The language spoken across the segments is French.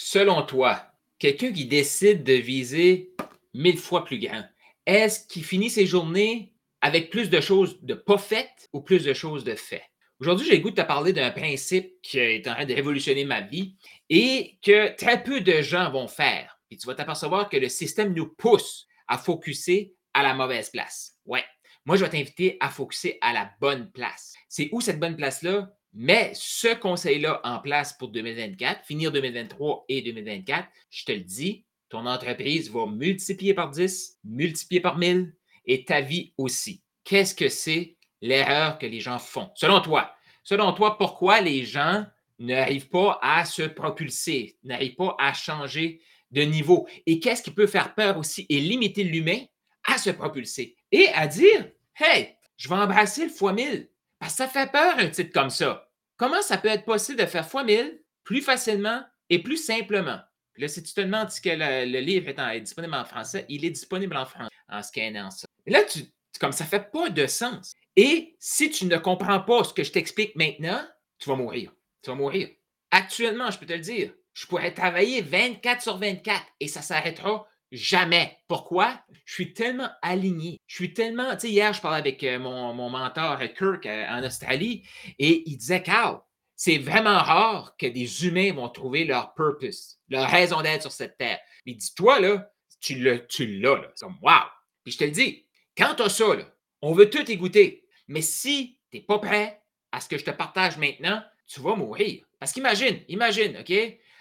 selon toi, quelqu'un qui décide de viser mille fois plus grand, est-ce qu'il finit ses journées avec plus de choses de pas faites ou plus de choses de faites? Aujourd'hui, j'ai le goût de te parler d'un principe qui est en train de révolutionner ma vie et que très peu de gens vont faire. Et tu vas t'apercevoir que le système nous pousse à focuser à la mauvaise place. Ouais. Moi, je vais t'inviter à focuser à la bonne place. C'est où cette bonne place-là? Mets ce conseil-là en place pour 2024, finir 2023 et 2024. Je te le dis, ton entreprise va multiplier par 10, multiplier par 1000 et ta vie aussi. Qu'est-ce que c'est l'erreur que les gens font? Selon toi, selon toi, pourquoi les gens n'arrivent pas à se propulser, n'arrivent pas à changer de niveau? Et qu'est-ce qui peut faire peur aussi et limiter l'humain à se propulser et à dire Hey, je vais embrasser le fois 1000 parce que ça fait peur un titre comme ça. Comment ça peut être possible de faire fois 1000 plus facilement et plus simplement? là, si tu te demandes si que le, livre est, disponible en français, il est disponible en français en scannant ça. là, tu, comme ça fait pas de sens. Et si tu ne comprends pas ce que je t'explique maintenant, tu vas mourir. Tu vas mourir. Actuellement, je peux te le dire, je pourrais travailler 24 sur 24 et ça s'arrêtera Jamais. Pourquoi? Je suis tellement aligné. Je suis tellement. Tu hier, je parlais avec euh, mon, mentor euh, Kirk euh, en Australie et il disait Carl, c'est vraiment rare que des humains vont trouver leur purpose, leur raison d'être sur cette terre. Il dit Toi, là, tu l'as, tu l'as. Là. Comme Wow! Puis je te le dis, quand tu as ça, là, on veut tout écouter. Mais si tu n'es pas prêt à ce que je te partage maintenant, tu vas mourir. Parce qu'imagine, imagine, OK?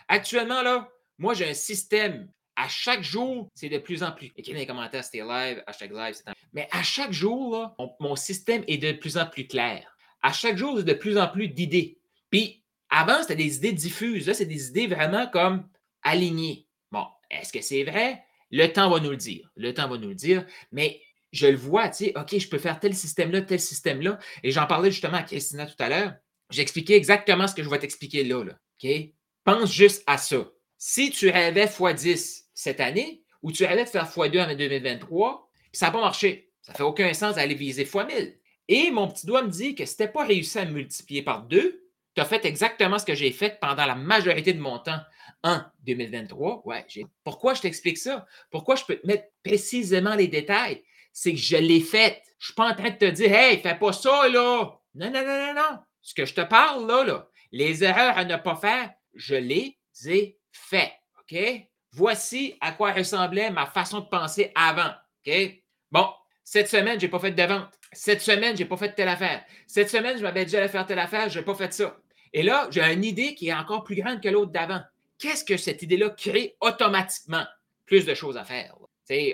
Actuellement, là, moi, j'ai un système à chaque jour, c'est de plus en plus. Écrivez dans les commentaires, c'était live, hashtag live, c'est Mais à chaque jour, mon système est de plus en plus clair. À chaque jour, j'ai de plus en plus d'idées. Puis avant, c'était des idées diffuses. Là, c'est des idées vraiment comme alignées. Bon, est-ce que c'est vrai? Le temps va nous le dire. Le temps va nous le dire. Mais je le vois, tu sais, OK, je peux faire tel système-là, tel système-là. Et j'en parlais justement à Christina tout à l'heure. J'expliquais exactement ce que je vais t'expliquer là, là. OK? Pense juste à ça. Si tu rêvais x10 cette année ou tu allais te faire x2 en 2023, puis ça n'a pas marché. Ça ne fait aucun sens d'aller viser x1000. Et mon petit doigt me dit que si tu pas réussi à multiplier par deux, tu as fait exactement ce que j'ai fait pendant la majorité de mon temps en 2023. Ouais, Pourquoi je t'explique ça? Pourquoi je peux te mettre précisément les détails? C'est que je l'ai fait. Je ne suis pas en train de te dire Hey, fais pas ça, là. Non, non, non, non, non. Ce que je te parle, là, là les erreurs à ne pas faire, je les ai faites. OK? Voici à quoi ressemblait ma façon de penser avant. OK? Bon, cette semaine, je n'ai pas fait de vente. Cette semaine, je n'ai pas fait telle affaire. Cette semaine, je m'avais déjà à faire telle affaire, je n'ai pas fait ça. Et là, j'ai une idée qui est encore plus grande que l'autre d'avant. Qu'est-ce que cette idée-là crée automatiquement? Plus de choses à faire.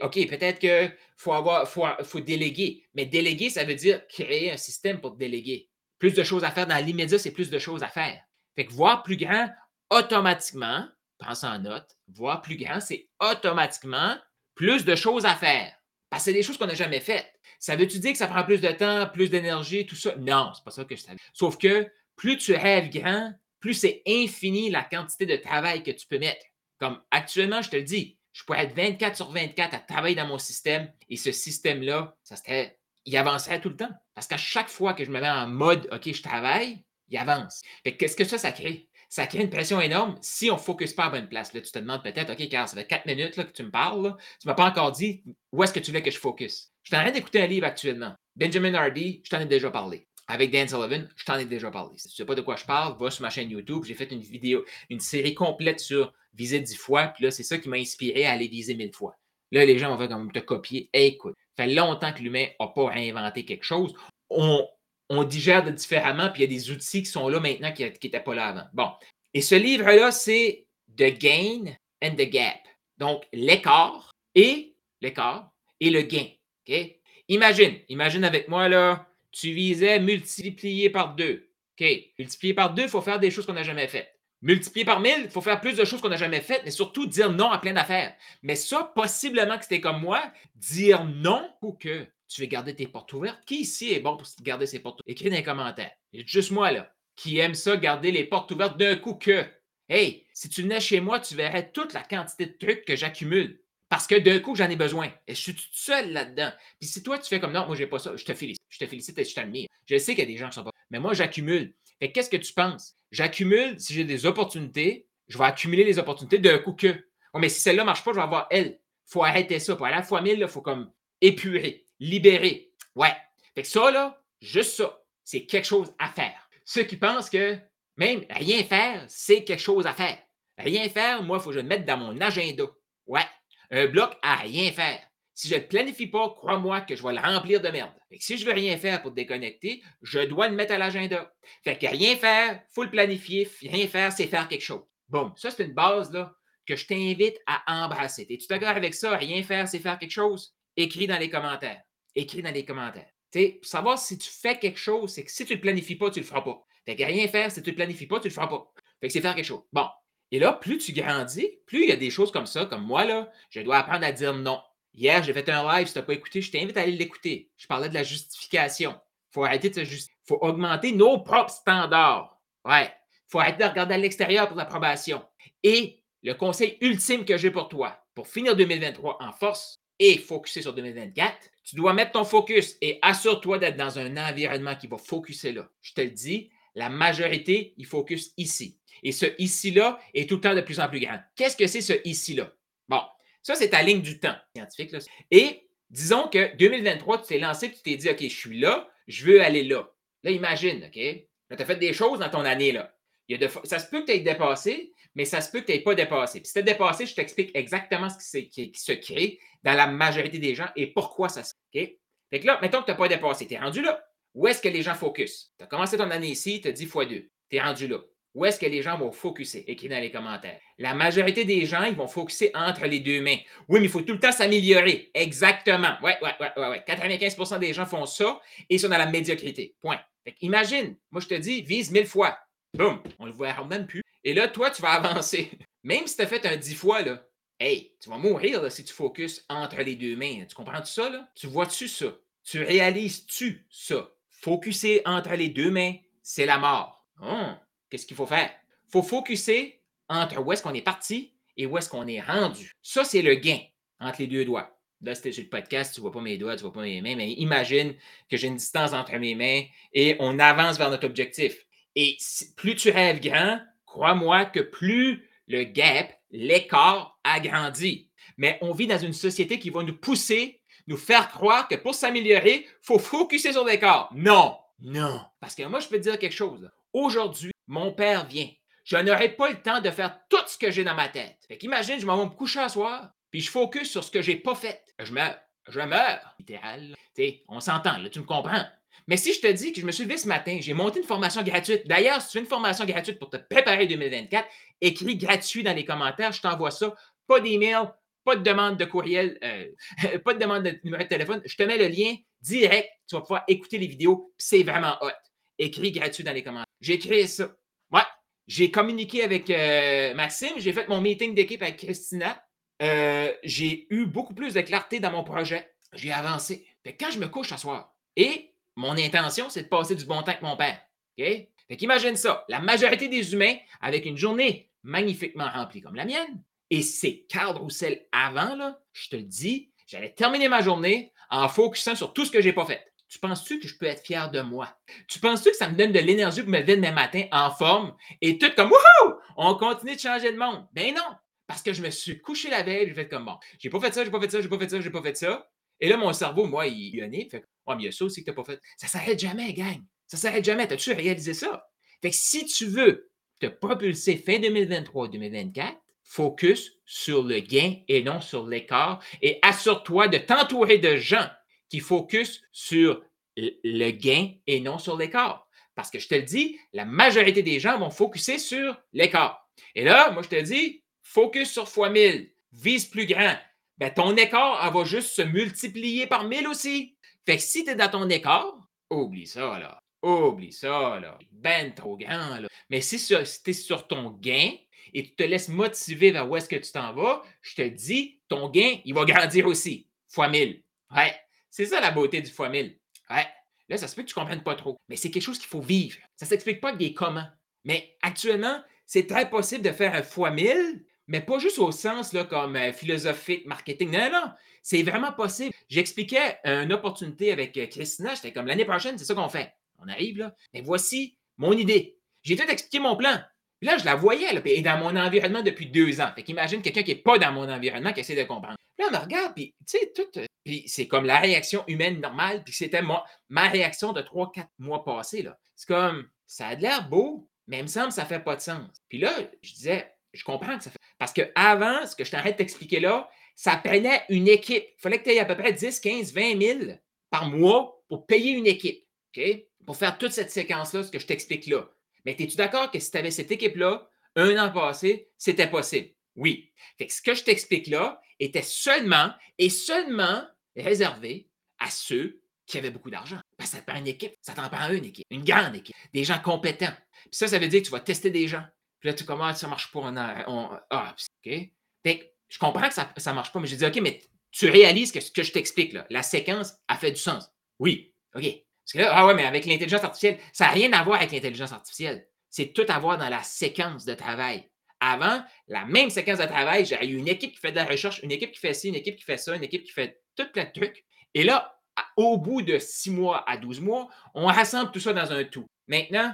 OK, peut-être qu'il faut, faut, faut déléguer, mais déléguer, ça veut dire créer un système pour déléguer. Plus de choses à faire dans l'immédiat, c'est plus de choses à faire. Fait que voir plus grand, automatiquement, pense en note, voir plus grand, c'est automatiquement plus de choses à faire. Parce que c'est des choses qu'on n'a jamais faites. Ça veut-tu dire que ça prend plus de temps, plus d'énergie, tout ça? Non, c'est pas ça que je savais. Sauf que plus tu rêves grand, plus c'est infini la quantité de travail que tu peux mettre. Comme actuellement, je te le dis, je pourrais être 24 sur 24 à travailler dans mon système et ce système-là, ça serait, il avancerait tout le temps. Parce qu'à chaque fois que je me mets en mode OK, je travaille, il avance. qu'est-ce que ça, ça crée? Ça crée une pression énorme si on ne focus pas à bonne place. Là, tu te demandes peut-être, OK, car ça fait quatre minutes là, que tu me parles. Tu ne m'as pas encore dit où est-ce que tu veux que je focus. Je suis en train d'écouter un livre actuellement. Benjamin Hardy, je t'en ai déjà parlé. Avec Dan Sullivan, je t'en ai déjà parlé. Si tu ne sais pas de quoi je parle, va sur ma chaîne YouTube. J'ai fait une vidéo, une série complète sur viser dix fois. Puis là, c'est ça qui m'a inspiré à aller viser mille fois. Là, les gens vont faire comme te copier. écoute, ça fait longtemps que l'humain n'a pas réinventé quelque chose. On, on digère de différemment, puis il y a des outils qui sont là maintenant qui n'étaient pas là avant. Bon. Et ce livre-là, c'est The Gain and the Gap. Donc, l'écart et l'écart et le gain. OK? Imagine, imagine avec moi, là, tu visais multiplier par deux. OK? Multiplier par deux, il faut faire des choses qu'on n'a jamais faites. Multiplier par mille, il faut faire plus de choses qu'on n'a jamais faites, mais surtout dire non à plein d'affaires. Mais ça, possiblement que c'était comme moi, dire non ou que tu veux garder tes portes ouvertes? Qui ici est bon pour garder ses portes ouvertes? Écris dans les commentaires. Juste moi, là, qui aime ça, garder les portes ouvertes d'un coup que. Hey, si tu venais chez moi, tu verrais toute la quantité de trucs que j'accumule. Parce que d'un coup, j'en ai besoin. Et je suis tout seul là-dedans. Puis si toi, tu fais comme non, moi, j'ai pas ça, je te félicite. Je te félicite et je t'admire. Je sais qu'il y a des gens qui sont pas. Mais moi, j'accumule. Et qu'est-ce que tu penses? J'accumule si j'ai des opportunités je vais accumuler les opportunités d'un coup que. mais si celle-là ne marche pas, je vais avoir elle. Il faut arrêter ça. Pour aller à la fois 1000, il faut comme épurer, libérer. Ouais. Fait que ça, là, juste ça, c'est quelque chose à faire. Ceux qui pensent que même rien faire, c'est quelque chose à faire. Rien faire, moi, il faut que je le mette dans mon agenda. Ouais. Un bloc à rien faire. Si je ne le planifie pas, crois-moi que je vais le remplir de merde. Fait que si je veux rien faire pour te déconnecter, je dois le mettre à l'agenda. Fait que rien faire, il faut le planifier. Rien faire, c'est faire quelque chose. Bon, ça, c'est une base là, que je t'invite à embrasser. Es-tu d'accord avec ça? Rien faire, c'est faire quelque chose? Écris dans les commentaires. Écris dans les commentaires. sais, pour savoir si tu fais quelque chose, c'est que si tu ne le planifies pas, tu ne le feras pas. Fait que rien faire, si tu ne le planifies pas, tu ne le feras pas. Fait que c'est faire quelque chose. Bon. Et là, plus tu grandis, plus il y a des choses comme ça, comme moi, là, je dois apprendre à dire non. Hier, j'ai fait un live, si tu n'as pas écouté, je t'invite à aller l'écouter. Je parlais de la justification. Il faut arrêter de se justifier. Il faut augmenter nos propres standards. Ouais. Il faut arrêter de regarder à l'extérieur pour l'approbation. Et le conseil ultime que j'ai pour toi, pour finir 2023 en force et focuser sur 2024, tu dois mettre ton focus et assure-toi d'être dans un environnement qui va focuser là. Je te le dis, la majorité, il focus ici. Et ce ici-là est tout le temps de plus en plus grand. Qu'est-ce que c'est ce ici-là? Bon, ça, c'est ta ligne du temps scientifique. Là. Et disons que 2023, tu t'es lancé, tu t'es dit, OK, je suis là, je veux aller là. Là, imagine, OK? Là, tu as fait des choses dans ton année. là. Ça se peut que tu aies dépassé, mais ça se peut que tu n'aies pas dépassé. Puis si tu as dépassé, je t'explique exactement ce qui, se crée dans la majorité des gens et pourquoi ça se crée. Fait que là, mettons que tu n'as pas dépassé. Tu es rendu là. Où est-ce que les gens focus? Tu as commencé ton année ici, tu as dit x2. Tu es rendu là. Où est-ce que les gens vont focuser? Écris dans les commentaires. La majorité des gens, ils vont focuser entre les deux mains. Oui, mais il faut tout le temps s'améliorer. Exactement. Oui, oui, oui, oui. Ouais. 95% des gens font ça et sont dans la médiocrité. Point. imagine, moi je te dis, vise mille fois. Boum, on le voit même plus. Et là, toi, tu vas avancer. Même si tu as fait un dix fois, là, hey, tu vas mourir si tu focuses entre les deux mains. Tu comprends tout ça? Là? Tu vois-tu ça? Tu réalises-tu ça? Focuser entre les deux mains, c'est la mort. Hum qu'est-ce qu'il faut faire? Il faut focuser entre où est-ce qu'on est parti et où est-ce qu'on est rendu. Ça, c'est le gain entre les deux doigts. Là, c'était sur le podcast, tu ne vois pas mes doigts, tu ne vois pas mes mains, mais imagine que j'ai une distance entre mes mains et on avance vers notre objectif. Et plus tu rêves grand, crois-moi que plus le gap, l'écart agrandit. Mais on vit dans une société qui va nous pousser, nous faire croire que pour s'améliorer, il faut focuser sur l'écart. Non, non. Parce que moi, je peux te dire quelque chose. Aujourd'hui, mon père vient. Je n'aurai pas le temps de faire tout ce que j'ai dans ma tête. Fait qu'imagine, je m'en vais me coucher à soir, puis je focus sur ce que j'ai pas fait. Je meurs. Je meurs. Littéral. sais, on s'entend, là, tu me comprends. Mais si je te dis que je me suis levé ce matin, j'ai monté une formation gratuite. D'ailleurs, si tu veux une formation gratuite pour te préparer 2024, écris gratuit dans les commentaires, je t'envoie ça. Pas d'email, pas de demande de courriel, euh, pas de demande de numéro de téléphone. Je te mets le lien direct. Tu vas pouvoir écouter les vidéos. C'est vraiment hot. Écris gratuit dans les commentaires. J'ai créé ça. Ouais. J'ai communiqué avec euh, Maxime, j'ai fait mon meeting d'équipe avec Christina. Euh, j'ai eu beaucoup plus de clarté dans mon projet. J'ai avancé. quand je me couche ce soir, et mon intention, c'est de passer du bon temps avec mon père. OK? Fait qu'imagine ça. La majorité des humains, avec une journée magnifiquement remplie comme la mienne, et c'est Carl Roussel avant, je te le dis, j'allais terminer ma journée en focusant sur tout ce que je n'ai pas fait. Tu penses-tu que je peux être fier de moi? Tu penses-tu que ça me donne de l'énergie pour me lever demain matin en forme et tout comme Wouhou! On continue de changer de monde? Ben non! Parce que je me suis couché la veille, j'ai fait comme bon, j'ai pas fait ça, j'ai pas fait ça, j'ai pas fait ça, j'ai pas fait ça. Et là, mon cerveau, moi, il né. Fait ouais, mais il y a ça aussi que t'as pas fait. Ça s'arrête jamais, gang. Ça s'arrête jamais. T'as-tu réalisé ça? Fait que si tu veux te propulser fin 2023-2024, focus sur le gain et non sur l'écart et assure-toi de t'entourer de gens qui focus sur le gain et non sur l'écart. Parce que je te le dis, la majorité des gens vont focuser sur l'écart. Et là, moi, je te dis, focus sur fois 1000, vise plus grand. Ben, ton écart, va juste se multiplier par 1000 aussi. Fait que si tu es dans ton écart, oublie ça, là. Oublie ça, là. Ben trop grand, là. Mais si, tu es sur ton gain et tu te laisses motiver vers où est-ce que tu t'en vas, je te dis, ton gain, il va grandir aussi, fois 1000. Ouais. C'est ça la beauté du fois 1000. Ouais. Là, ça se peut que tu ne comprennes pas trop, mais c'est quelque chose qu'il faut vivre. Ça ne s'explique pas des comment. Mais actuellement, c'est très possible de faire un fois 1000, mais pas juste au sens là, comme euh, philosophique, marketing. Non, non, c'est vraiment possible. J'expliquais une opportunité avec euh, Christina. J'étais comme l'année prochaine, c'est ça qu'on fait. On arrive là. Mais voici mon idée. J'ai tout expliqué mon plan. Puis là, je la voyais, elle est dans mon environnement depuis deux ans. Fait qu'imagine quelqu'un qui n'est pas dans mon environnement qui essaie de comprendre. Là, on me regarde, puis tu sais, tout. Euh, puis c'est comme la réaction humaine normale, puis c'était ma réaction de trois, quatre mois passés. C'est comme, ça a l'air beau, mais il me semble que ça ne fait pas de sens. Puis là, je disais, je comprends que ça fait. Parce qu'avant, ce que je t'arrête de t'expliquer là, ça prenait une équipe. Il fallait que tu aies à peu près 10, 15, 20 000 par mois pour payer une équipe. Pour faire toute cette séquence-là, ce que je t'explique là. Mais es-tu d'accord que si tu avais cette équipe-là, un an passé, c'était possible? Oui. Fait que ce que je t'explique là était seulement et seulement réservé à ceux qui avaient beaucoup d'argent. Parce que ça te prend une équipe, ça t'en prend une équipe, une grande équipe, des gens compétents. Puis ça, ça veut dire que tu vas tester des gens. Puis là, tu commences, ça marche pas. On, ah, OK. Que je comprends que ça ne marche pas, mais je dis, OK, mais tu réalises que ce que je t'explique, là, la séquence a fait du sens. Oui. OK. Parce que là, ah ouais, mais avec l'intelligence artificielle, ça n'a rien à voir avec l'intelligence artificielle. C'est tout à voir dans la séquence de travail. Avant, la même séquence de travail, j'ai eu une équipe qui fait de la recherche, une équipe qui fait ci, une équipe qui fait ça, une équipe qui fait tout plein de trucs. Et là, au bout de six mois à 12 mois, on rassemble tout ça dans un tout. Maintenant,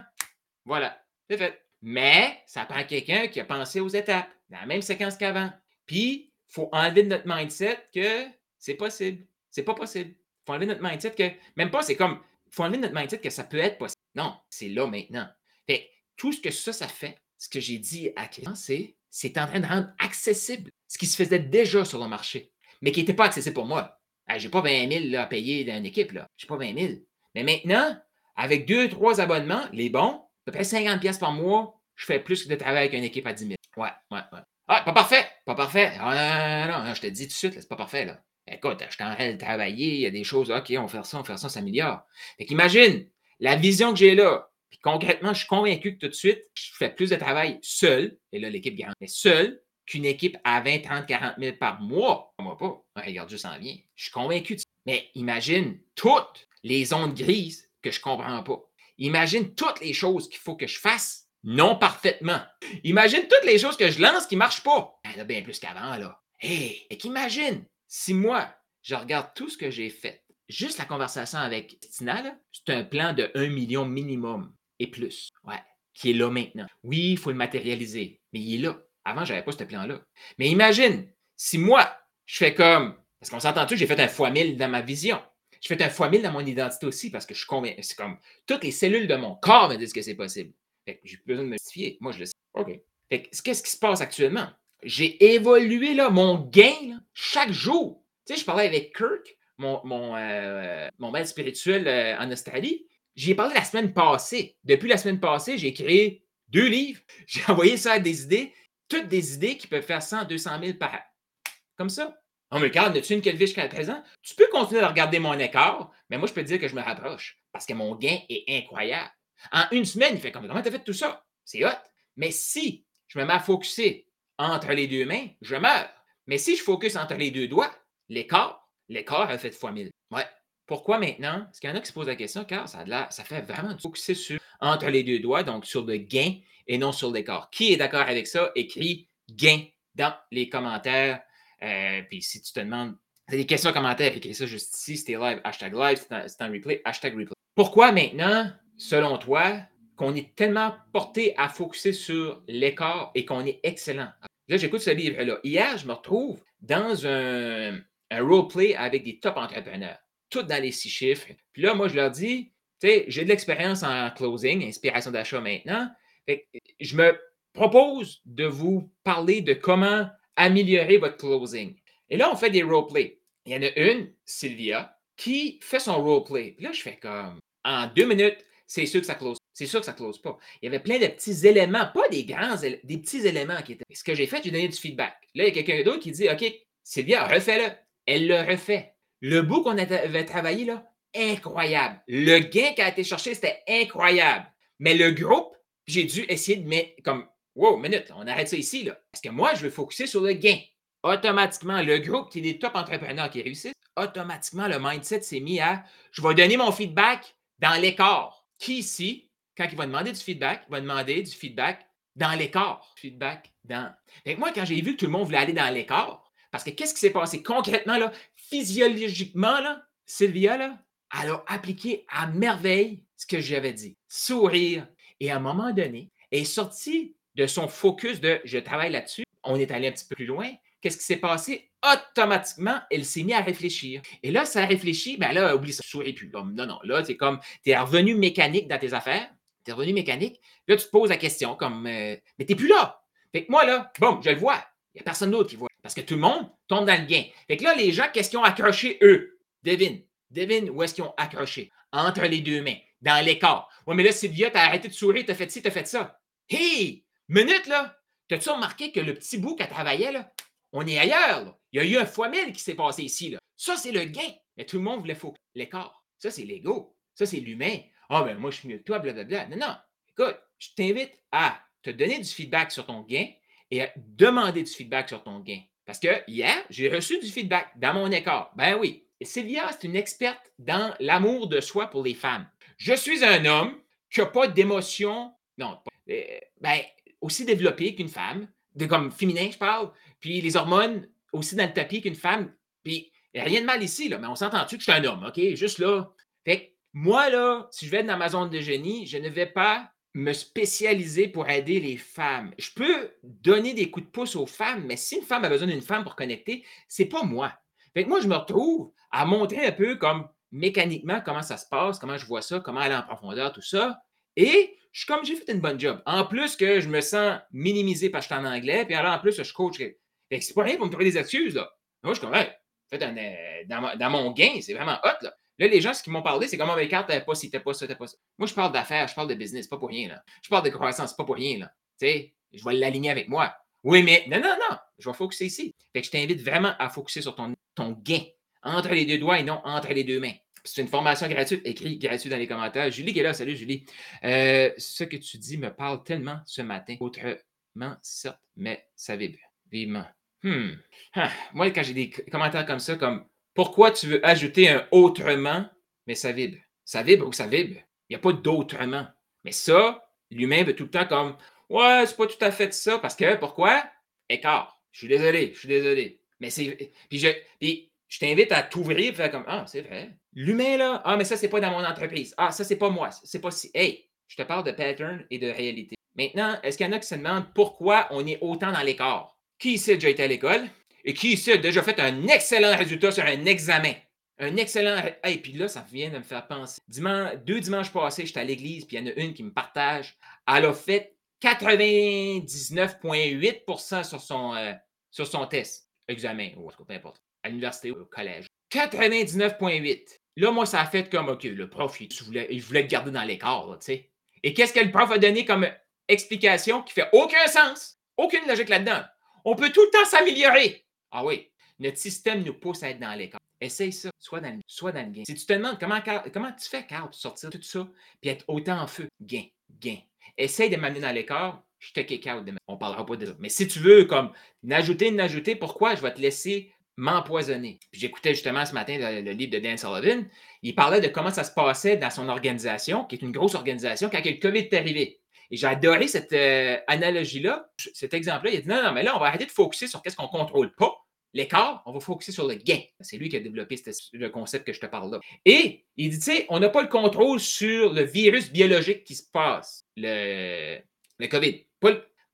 voilà, c'est fait. Mais ça prend quelqu'un qui a pensé aux étapes, dans la même séquence qu'avant. Puis, il faut enlever de notre mindset que c'est possible. C'est pas possible. Il faut enlever notre mindset que, même pas, c'est comme, il faut enlever notre mindset que ça peut être possible. Non, c'est là maintenant. Fait tout ce que ça, ça fait, ce que j'ai dit à quelqu'un, c'est c'est en train de rendre accessible ce qui se faisait déjà sur le marché, mais qui n'était pas accessible pour moi. Je n'ai pas 20 000 à payer dans une équipe. Je n'ai pas 20 000. Mais maintenant, avec deux, trois abonnements, les bons, peu près 50 pièces par mois, je fais plus que de travailler avec une équipe à 10 000. Ouais, ouais, ouais. Ah, pas parfait, pas parfait. Ah, non, non, je te dis tout de suite, c'est pas parfait, là. Écoute, je suis en train de travailler, il y a des choses, OK, on va faire ça, on va faire ça, ça s'améliore. Fait qu'imagine, la vision que j'ai là, puis concrètement, je suis convaincu que tout de suite, je fais plus de travail seul, et là, l'équipe mais seul, qu'une équipe à 20, 30, 40 000 par mois. Moi pas. Regarde, je s'en vient. Je suis convaincu de ça. Mais imagine toutes les zones grises que je ne comprends pas. Imagine toutes les choses qu'il faut que je fasse non parfaitement. Imagine toutes les choses que je lance qui ne marchent pas. En a bien plus qu'avant, là. Hé, et qu'imagine si moi, je regarde tout ce que j'ai fait, juste la conversation avec Tina, c'est un plan de 1 million minimum et plus. Ouais, qui est là maintenant. Oui, il faut le matérialiser, mais il est là. Avant, je n'avais pas ce plan-là. Mais imagine, si moi, je fais comme. Parce qu'on s'entend-tu, j'ai fait un fois mille dans ma vision. Je fais un fois mille dans mon identité aussi parce que je suis convaincu. C'est comme toutes les cellules de mon corps me disent que c'est possible. j'ai plus besoin de me justifier. Moi, je le sais. OK. qu'est-ce qui se passe actuellement? J'ai évolué là, mon gain chaque jour. Tu sais, je parlais avec Kirk, mon, mon, euh, mon maître spirituel euh, en Australie. J'y ai parlé la semaine passée. Depuis la semaine passée, j'ai créé deux livres. J'ai envoyé ça à des idées. Toutes des idées qui peuvent faire 100, 200 000 par an. Comme ça. On me regarde, as-tu une vie jusqu'à présent? Tu peux continuer à regarder mon écart, mais moi, je peux te dire que je me rapproche parce que mon gain est incroyable. En une semaine, il fait comme comment tu as fait tout ça? C'est hot. Mais si je me mets à focuser entre les deux mains, je meurs. Mais si je focus entre les deux doigts, l'écart, l'écart a fait fois 1000. Ouais. Pourquoi maintenant? Est-ce qu'il y en a qui se posent la question? Car ça, ça fait vraiment du focuser sur entre les deux doigts, donc sur le gain et non sur l'écart. Qui est d'accord avec ça? Écris gain dans les commentaires. Euh, puis si tu te demandes, c'est des questions commentaires, écris ça juste ici. C'était live, hashtag live, c'est un, replay, hashtag replay. Pourquoi maintenant, selon toi, qu'on est tellement porté à focuser sur l'écart et qu'on est excellent? Là, j'écoute ce livre-là. Hier, je me retrouve dans un, un roleplay avec des top entrepreneurs tout dans les six chiffres. Puis là, moi, je leur dis, tu sais, j'ai de l'expérience en closing, inspiration d'achat maintenant. je me propose de vous parler de comment améliorer votre closing. Et là, on fait des roleplays. Il y en a une, Sylvia, qui fait son roleplay. Puis là, je fais comme, en deux minutes, c'est sûr que ça close. C'est sûr que ça close pas. Il y avait plein de petits éléments, pas des grands, des petits éléments qui étaient. Ce que j'ai fait, j'ai donné du feedback. Là, il y a quelqu'un d'autre qui dit OK, Sylvia, refais-le. Elle le refait. Le bout qu'on avait travaillé, là, incroyable. Le gain qui a été cherché, c'était incroyable. Mais le groupe, j'ai dû essayer de mettre comme Wow, minute, on arrête ça ici, là. Parce que moi, je veux focuser sur le gain. Automatiquement, le groupe qui est des top entrepreneurs qui réussissent, automatiquement, le mindset s'est mis à je vais donner mon feedback dans l'écart. Qui ici, quand il va demander du feedback, il va demander du feedback dans l'écart. Feedback dans. Fait moi, quand j'ai vu que tout le monde voulait aller dans l'écart, parce que qu'est-ce qui s'est passé concrètement, là, physiologiquement, là, Sylvia, là, elle a appliqué à merveille ce que j'avais dit. Sourire. Et à un moment donné, elle est sortie de son focus de je travaille là-dessus, on est allé un petit peu plus loin. Qu'est-ce qui s'est passé? Automatiquement, elle s'est mise à réfléchir. Et là, ça réfléchit, ben là, oublie ça, souris plus. non, non, là, c'est comme, tu es revenu mécanique dans tes affaires, tu es revenu mécanique, là, tu te poses la question comme, euh, mais tu plus là. Fait que moi, là, bon, je le vois. Il n'y a personne d'autre qui voit. Parce que tout le monde tombe dans le gain. Fait que là, les gens, qu'est-ce qu'ils ont accroché, eux? Devine. Devine où est-ce qu'ils ont accroché? Entre les deux mains, dans l'écart. Ouais, mais là, Sylvia, t'as arrêté de sourire, t'as fait ci, t'as fait ça. Hé! Minute, là! T'as-tu remarqué que le petit bout qu'elle travaillait, là, on est ailleurs, là? Il y a eu un fois mille qui s'est passé ici, là. Ça, c'est le gain. Mais tout le monde voulait faut l'écart. Ça, c'est l'ego. Ça, c'est l'humain. Ah, ben moi, je suis mieux que toi, blablabla. Non, non. Écoute, je t'invite à te donner du feedback sur ton gain et à demander du feedback sur ton gain. Parce que hier, j'ai reçu du feedback dans mon écart. Ben oui. Et Sylvia, c'est une experte dans l'amour de soi pour les femmes. Je suis un homme qui n'a pas d'émotion, non, euh, ben, aussi développé qu'une femme, comme féminin, je parle, puis les hormones aussi dans le tapis qu'une femme. Puis il n'y a rien de mal ici, là, mais on s'entend-tu que je suis un homme, OK? Juste là. Fait moi, là, si je vais dans ma zone de génie, je ne vais pas me spécialiser pour aider les femmes. Je peux donner des coups de pouce aux femmes, mais si une femme a besoin d'une femme pour connecter, c'est pas moi. Fait que moi, je me retrouve à montrer un peu comme mécaniquement comment ça se passe, comment je vois ça, comment aller en profondeur, tout ça. Et je suis comme j'ai fait une bonne job. En plus que je me sens minimisé parce que je suis en anglais, puis alors en plus, je coach. c'est pas rien pour me trouver des excuses, là. Moi, je suis comme, hey, euh, dans, mon gain, c'est vraiment hot, là. Là, les gens, ce qu'ils m'ont parlé, c'est comment mes cartes n'étaient pas si t'es pas ça, t'es pas ça. Moi, je parle d'affaires, je parle de business, pas pour rien, là. Je parle de croissance, pas pour rien, là. Tu sais, je vais l'aligner avec moi. Oui, mais non, non, non, je vais focuser ici. Fait que je t'invite vraiment à focuser sur ton, ton gain entre les deux doigts et non entre les deux mains. C'est une formation gratuite, écrit gratuit dans les commentaires. Julie qui est là, salut Julie. Euh, ce que tu dis me parle tellement ce matin. Autrement, certes, mais ça vibre vivement. Hmm. Ah, moi, quand j'ai des commentaires comme ça, comme pourquoi tu veux ajouter un autrement, mais ça vibre? Ça vibre ou ça vibre? Il n'y a pas d'autrement. Mais ça, l'humain veut tout le temps comme Ouais, c'est pas tout à fait ça. Parce que pourquoi? Écart. Je suis désolé, je suis désolé. Mais c'est. Puis je. Puis je t'invite à t'ouvrir et faire comme Ah, c'est vrai. L'humain, là, ah, mais ça, c'est pas dans mon entreprise. Ah, ça, c'est pas moi. C'est pas si. Hey, je te parle de pattern et de réalité. Maintenant, est-ce qu'il y en a qui se demandent pourquoi on est autant dans l'écart? Qui ici a déjà été à l'école? Et qui ici a déjà fait un excellent résultat sur un examen? Un excellent. Et puis là, ça vient de me faire penser. Dimanche, deux dimanches passés, j'étais à l'église, puis il y en a une qui me partage. Elle a fait 99,8 sur, son, euh, sur son test. Examen, ou peu importe à l'université ou au collège. 99,8. Là, moi, ça a fait comme, OK, le prof, il voulait, il voulait te garder dans l'écart, tu sais. Et qu'est-ce que le prof a donné comme explication qui fait aucun sens? Aucune logique là-dedans. On peut tout le temps s'améliorer. Ah oui, notre système nous pousse à être dans l'écart. Essaye ça, soit dans le, soit dans le gain. Si tu te demandes comment, comment tu fais, Carl, pour sortir tout ça, puis être autant en feu, gain, gain. Essaye de m'amener dans l'écart, je te kick out demain. On parlera pas de ça. Mais si tu veux, comme, n'ajouter, n'ajouter, pourquoi je vais te laisser m'empoisonner. J'écoutais justement ce matin le, livre de Dan Sullivan. Il parlait de comment ça se passait dans son organisation, qui est une grosse organisation, quand le COVID est arrivé. Et j'ai adoré cette euh, analogie-là, cet exemple-là. Il a dit non, non, mais là, on va arrêter de focuser sur qu'est-ce qu'on contrôle pas. L'écart, on va focuser sur le gain. C'est lui qui a développé le concept que je te parle là. Et il dit, tu sais, on n'a pas le contrôle sur le virus biologique qui se passe, le, le COVID.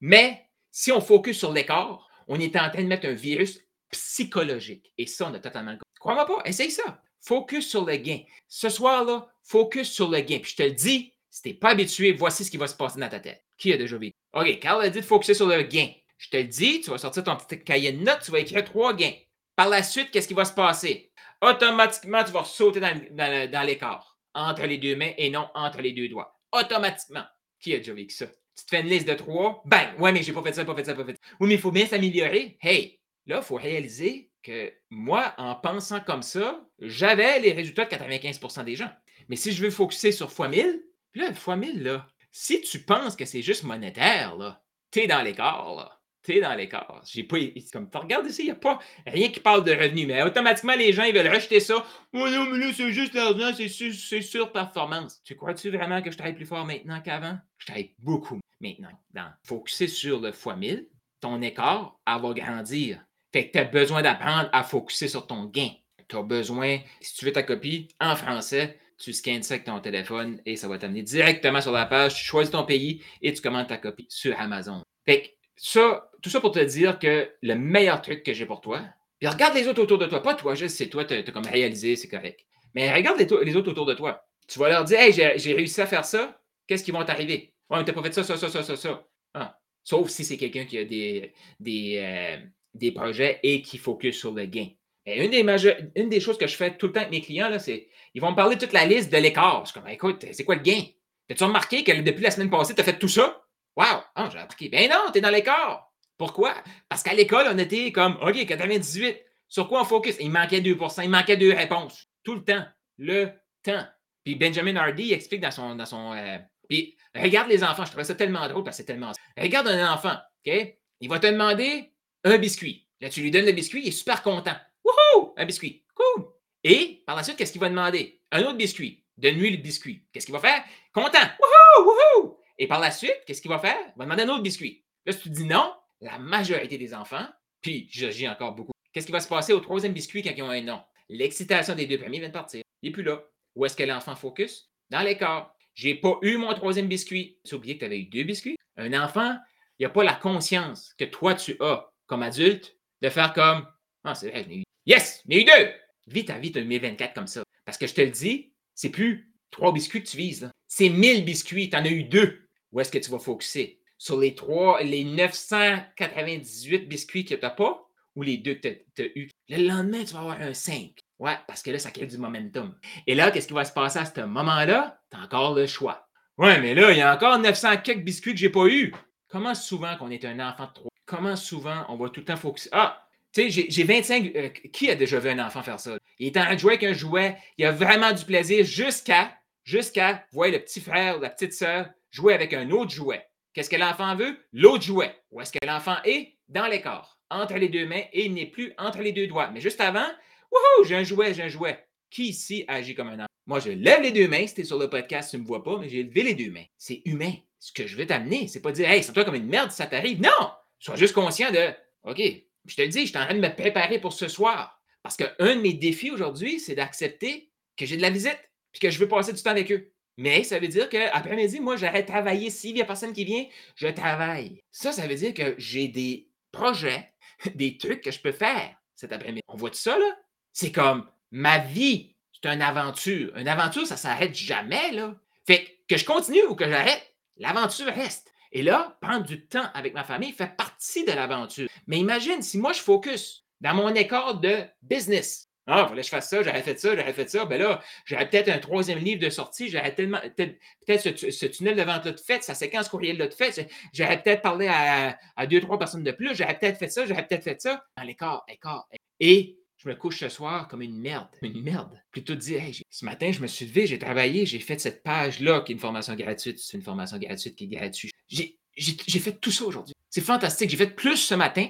Mais si on focus sur l'écart, on est en train de mettre un virus psychologique. Et ça, on a totalement le Crois-moi pas, essaye ça. Focus sur le gain. Ce soir-là, focus sur le gain. Puis je te le dis, si tu n'es pas habitué, voici ce qui va se passer dans ta tête. Qui a déjà vu? OK, Carl a dit de focuser sur le gain. Je te le dis, tu vas sortir ton petit cahier de notes, tu vas écrire trois gains. Par la suite, qu'est-ce qui va se passer? Automatiquement, tu vas sauter dans, dans, l'écart entre les deux mains et non entre les deux doigts. Automatiquement. Qui a déjà vécu ça? Tu te fais une liste de trois, bang, ouais, mais j'ai pas fait ça, pas fait ça, pas fait ça. Oui, mais il faut bien s'améliorer. Hey, Là, il faut réaliser que moi, en pensant comme ça, j'avais les résultats de 95% des gens. Mais si je veux focuser sur x 1000, puis là, x 1000, là, si tu penses que c'est juste monétaire, là, t'es dans l'écart, là. T'es dans l'écart. J'ai pas. Comme, regarde ici, il n'y a pas rien qui parle de revenus, mais automatiquement, les gens, ils veulent rejeter ça. Oh non, mais là, c'est juste l'argent, c'est sur, sur, performance. Tu crois-tu vraiment que je travaille plus fort maintenant qu'avant? Je travaille beaucoup maintenant. Dans focuser sur le x 1000, ton écart, elle va grandir. Fait que tu as besoin d'apprendre à focuser sur ton gain. Tu as besoin, si tu veux ta copie en français, tu scannes ça avec ton téléphone et ça va t'amener directement sur la page. Tu choisis ton pays et tu commandes ta copie sur Amazon. Fait ça, tout ça pour te dire que le meilleur truc que j'ai pour toi, puis regarde les autres autour de toi, pas toi, juste c'est toi, tu as, comme réalisé, c'est correct. Mais regarde les, autres autour de toi. Tu vas leur dire, hey, j'ai réussi à faire ça, qu'est-ce qui va t'arriver? Ouais, mais t'as pas fait ça, ça, ça, ça, ça, ça. Ah. Sauf si c'est quelqu'un qui a des, des, euh, des projets et qui focus sur le gain. une, des choses que je fais tout le temps avec mes clients, c'est ils vont me parler de toute la liste de l'écart. Je suis comme, écoute, c'est quoi le gain? As-tu remarqué que depuis la semaine passée, tu as fait tout ça? Wow! Ah, j'ai remarqué. Ben non, tu es dans l'écart. Pourquoi? Parce qu'à l'école, on était comme, OK, 98. Sur quoi on focus? Il manquait 2% il manquait deux réponses. Tout le temps. Le temps. Puis Benjamin Hardy explique dans son. Dans son euh, puis regarde les enfants. Je trouve ça tellement drôle parce que c'est tellement. Regarde un enfant. OK? Il va te demander un biscuit. Là, tu lui donnes le biscuit, il est super content. Wouhou! Un biscuit. Cool! Et par la suite, qu'est-ce qu'il va demander? Un autre biscuit. Donne-lui le biscuit. Qu'est-ce qu'il va faire? Content. Wouhou! Wouhou! Et par la suite, qu'est-ce qu'il va faire? Il va demander un autre biscuit. Là, si tu dis non, la majorité des enfants, puis j'ai encore beaucoup, qu'est-ce qui va se passer au troisième biscuit quand ils ont un non? L'excitation des deux premiers vient de partir. Il n'est plus là. Où est-ce que l'enfant focus? Dans l'écart. J'ai pas eu mon troisième biscuit. Tu oublié que tu avais eu deux biscuits. Un enfant, il n'a pas la conscience que toi, tu as comme adulte de faire comme Ah, c'est vrai, j'en ai eu. Yes, j'en ai eu deux! Vis ta vie de 2024 comme ça. Parce que je te le dis, c'est plus trois biscuits que tu vises. C'est 1000 biscuits, tu en as eu deux. Où est-ce que tu vas focuser? Sur les trois, les 998 biscuits que tu n'as pas? Ou les deux que tu as, eu? Le lendemain, tu vas avoir un 5. Ouais, parce que là, ça crée du momentum. Et là, qu'est-ce qui va se passer à ce moment-là? Tu as encore le choix. Ouais, mais là, il y a encore 900 quelques biscuits que j'ai pas eu. Comment souvent qu'on est un enfant de trois? Comment souvent on va tout le temps focuser? Ah, tu sais, j'ai 25. Euh, qui a déjà vu un enfant faire ça? Il est en train de jouer avec un jouet, il a vraiment du plaisir jusqu'à, jusqu'à, voir le petit frère ou la petite sœur jouer avec un autre jouet. Qu'est-ce que l'enfant veut? L'autre jouet. Où est-ce que l'enfant est? Dans l'écart, entre les deux mains et il n'est plus entre les deux doigts. Mais juste avant, wouhou, j'ai un jouet, j'ai un jouet. Qui ici agit comme un enfant? Moi, je lève les deux mains. Si tu sur le podcast, tu ne me vois pas, mais j'ai levé les deux mains. C'est humain. Ce que je veux t'amener, c'est pas dire, hey, c'est toi comme une merde ça t'arrive. Non! Sois juste conscient de, OK, je te le dis, je suis en train de me préparer pour ce soir. Parce qu'un de mes défis aujourd'hui, c'est d'accepter que j'ai de la visite puis que je veux passer du temps avec eux. Mais ça veut dire qu'après-midi, moi, j'arrête de travailler. S'il n'y a personne qui vient, je travaille. Ça, ça veut dire que j'ai des projets, des trucs que je peux faire cet après-midi. On voit tout ça, là? C'est comme ma vie, c'est une aventure. Une aventure, ça ne s'arrête jamais, là. Fait que je continue ou que j'arrête, l'aventure reste. Et là, prendre du temps avec ma famille fait partie de l'aventure. Mais imagine si moi, je focus dans mon écart de business. Ah, il fallait que je fasse ça, j'aurais fait ça, j'aurais fait ça. Ben là, j'aurais peut-être un troisième livre de sortie, j'aurais tellement, peut-être ce, tunnel de vente-là de fait, sa séquence courriel-là de fait, j'aurais peut-être parlé à, deux, trois personnes de plus, j'aurais peut-être fait ça, j'aurais peut-être fait ça. Dans l'écart, écart. Et je me couche ce soir comme une merde. Une merde. Plutôt de dire, ce matin, je me suis levé, j'ai travaillé, j'ai fait cette page-là qui est une formation gratuite. C'est une formation gratuite qui est gratuite. J'ai fait tout ça aujourd'hui. C'est fantastique. J'ai fait plus ce matin.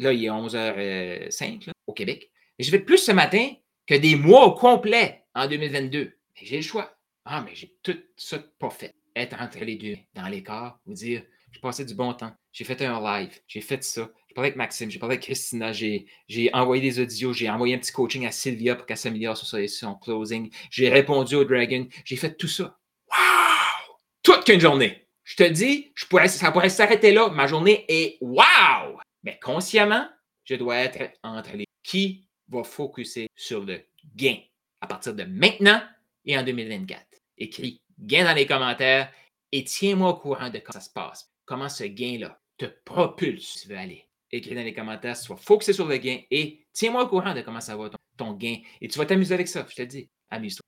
Là, il est 11h05 au Québec. J'ai fait plus ce matin que des mois au complet en 2022. Mais j'ai le choix. Ah, mais j'ai tout ça pas fait. Être entre les deux, dans l'écart, vous dire, j'ai passé du bon temps. J'ai fait un live, j'ai fait ça. Parlé avec Maxime, j'ai parlé avec Christina, j'ai envoyé des audios, j'ai envoyé un petit coaching à Sylvia pour qu'elle s'améliore sur son closing. J'ai répondu au Dragon. J'ai fait tout ça. Wow! Toute qu'une journée. Je te dis, je pourrais, ça pourrait s'arrêter là. Ma journée est wow! Mais consciemment, je dois être entre les qui va focuser sur le gain à partir de maintenant et en 2024. Écris gain dans les commentaires et tiens-moi au courant de comment ça se passe. Comment ce gain-là te propulse tu veux aller? Écris dans les commentaires, sois focusé sur le gain et tiens-moi au courant de comment ça va ton, ton gain. Et tu vas t'amuser avec ça, je te dis. Amuse-toi.